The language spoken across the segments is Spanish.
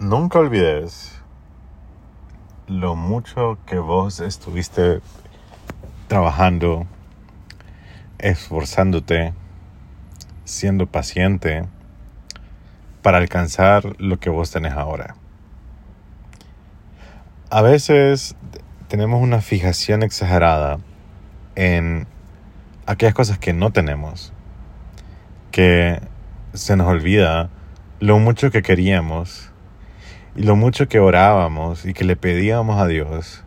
Nunca olvides lo mucho que vos estuviste trabajando, esforzándote, siendo paciente para alcanzar lo que vos tenés ahora. A veces tenemos una fijación exagerada en aquellas cosas que no tenemos, que se nos olvida lo mucho que queríamos y lo mucho que orábamos y que le pedíamos a Dios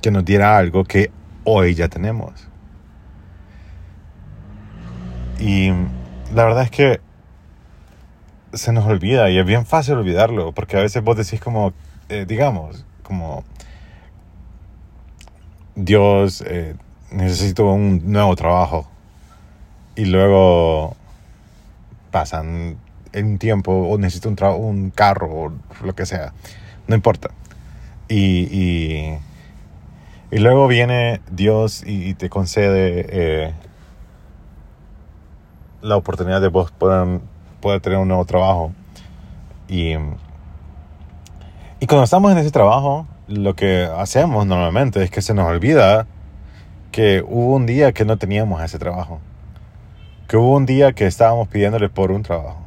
que nos diera algo que hoy ya tenemos. Y la verdad es que se nos olvida y es bien fácil olvidarlo, porque a veces vos decís como, eh, digamos, como, Dios, eh, necesito un nuevo trabajo. Y luego pasan un tiempo o necesito un, un carro o lo que sea. No importa. Y, y, y luego viene Dios y, te concede eh, la oportunidad de vos poder, poder tener un nuevo trabajo. Y, y cuando estamos en ese trabajo, lo que hacemos normalmente es que se nos olvida que hubo un día que no teníamos ese trabajo. Que hubo un día que estábamos pidiéndole por un trabajo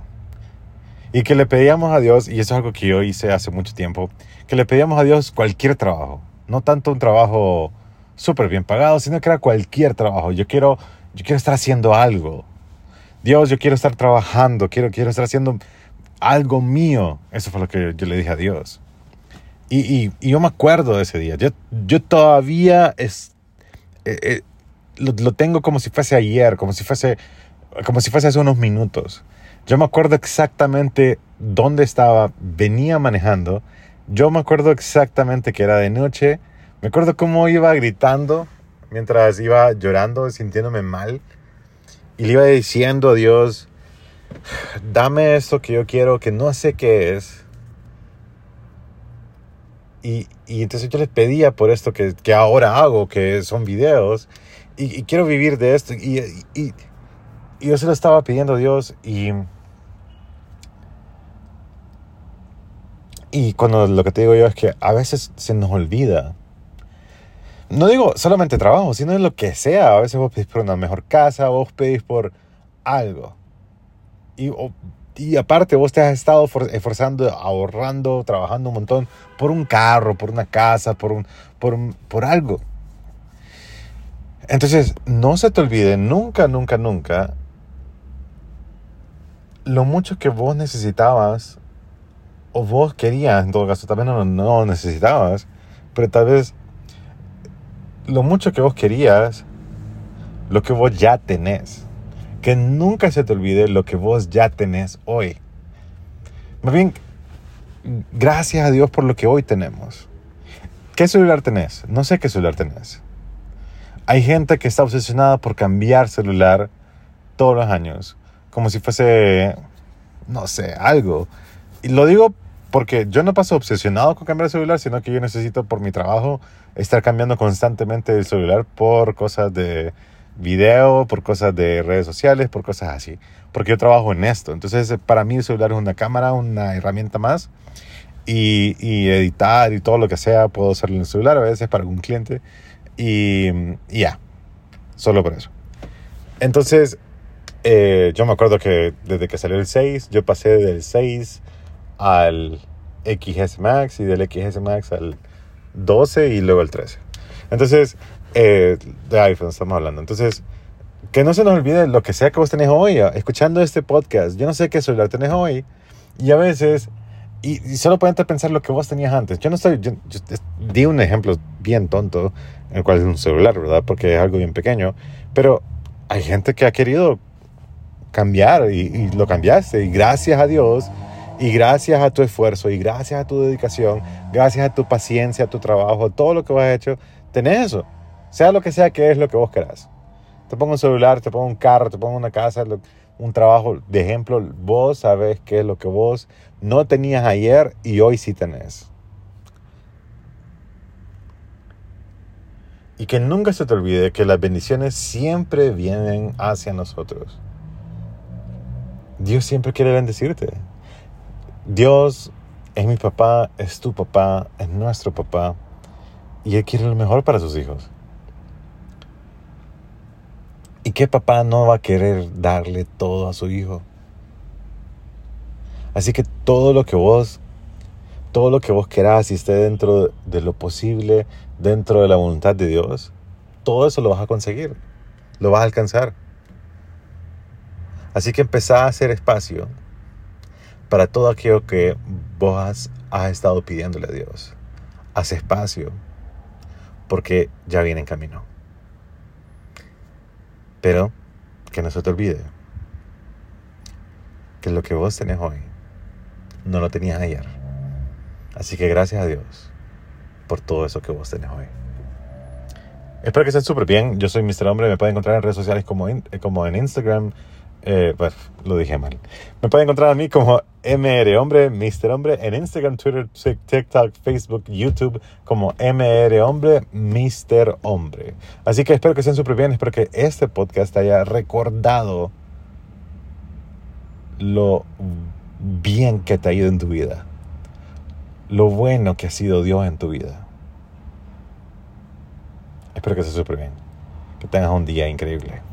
y que le pedíamos a Dios, y eso es algo que yo hice hace mucho tiempo, que le pedíamos a Dios cualquier trabajo, no tanto un trabajo súper bien pagado, sino que era cualquier trabajo. Yo quiero, yo quiero estar haciendo algo. Dios, yo quiero estar trabajando, quiero, quiero estar haciendo algo mío. Eso fue lo que yo le dije a Dios. Y, y, y yo me acuerdo de ese día. Yo, yo todavía es, eh, eh, lo, lo, tengo como si fuese ayer, como si fuese, como si fuese hace unos minutos. Yo me acuerdo exactamente dónde estaba, venía manejando. Yo me acuerdo exactamente que era de noche. Me acuerdo cómo iba gritando mientras iba llorando, sintiéndome mal. Y le iba diciendo a Dios, dame esto que yo quiero, que no sé qué es. Y, y entonces yo les pedía por esto que, que, ahora hago, que son videos. Y, y quiero vivir de esto. Y, y, y yo se lo estaba pidiendo a Dios y Y cuando lo que te digo yo es que a veces se nos olvida. No digo solamente trabajo, sino en lo que sea. A veces vos pedís por una mejor casa, vos pedís por algo. Y, y aparte vos te has estado esforzando, ahorrando, trabajando un montón por un carro, por una casa, por, un, por, por algo. Entonces, no se te olvide nunca, nunca, nunca lo mucho que vos necesitabas o vos querías, en todo caso, tal no, no necesitabas, pero tal vez lo mucho que vos querías, lo que vos ya tenés. Que nunca se te olvide lo que vos ya tenés hoy. Más bien, gracias a Dios por lo que hoy tenemos. ¿Qué celular tenés? No sé qué celular tenés. Hay gente que está obsesionada por cambiar celular todos los años, como si fuese, no sé, algo. Lo digo porque yo no paso obsesionado con cambiar el celular, sino que yo necesito por mi trabajo estar cambiando constantemente el celular por cosas de video, por cosas de redes sociales, por cosas así. Porque yo trabajo en esto. Entonces, para mí el celular es una cámara, una herramienta más. Y, y editar y todo lo que sea, puedo hacerlo en el celular a veces para algún cliente. Y, y ya, solo por eso. Entonces, eh, yo me acuerdo que desde que salió el 6, yo pasé del 6 al XS Max y del XS Max al 12 y luego al 13. Entonces, eh, de iPhone estamos hablando. Entonces, que no se nos olvide lo que sea que vos tenés hoy, escuchando este podcast. Yo no sé qué celular tenés hoy y a veces, y, solo pueden pensar lo que vos tenías antes. Yo no estoy, yo, di un ejemplo bien tonto, el cual es un celular, ¿verdad? Porque es algo bien pequeño, pero hay gente que ha querido cambiar y, y lo cambiaste y gracias a Dios y gracias a tu esfuerzo y gracias a tu dedicación, gracias a tu paciencia, a tu trabajo, todo lo que has hecho, tenés eso. Sea lo que sea que es lo que vos querás. Te pongo un celular, te pongo un carro, te pongo una casa, un trabajo. De ejemplo, vos sabés qué es lo que vos no tenías ayer y hoy sí tenés. Y que nunca se te olvide que las bendiciones siempre vienen hacia nosotros. Dios siempre quiere bendecirte. Dios es mi papá, es tu papá, es nuestro papá. Y Él quiere lo mejor para sus hijos. ¿Y qué papá no va a querer darle todo a su hijo? Así que todo lo que vos, todo lo que vos querás y esté dentro de lo posible, dentro de la voluntad de Dios, todo eso lo vas a conseguir, lo vas a alcanzar. Así que empezá a hacer espacio para todo aquello que vos has, estado pidiéndole a Dios. Haz espacio, porque ya viene en camino. Pero que no se te olvide que lo que vos tenés hoy no lo tenías ayer. Así que gracias a Dios por todo eso que vos tenés hoy. Espero que estén súper bien. Yo soy Mr. Hombre. Me pueden encontrar en redes sociales como, como en Instagram, eh, pues lo dije mal. Me pueden encontrar a mí como MR Hombre, Mr. Hombre, en Instagram, Twitter, TikTok, Facebook, YouTube, como MR Hombre, Mr. Hombre. Así que espero que estén súper bien, espero que este podcast haya recordado lo bien que te ha ido en tu vida, lo bueno que ha sido Dios en tu vida. Espero que esté súper bien, que tengas un día increíble.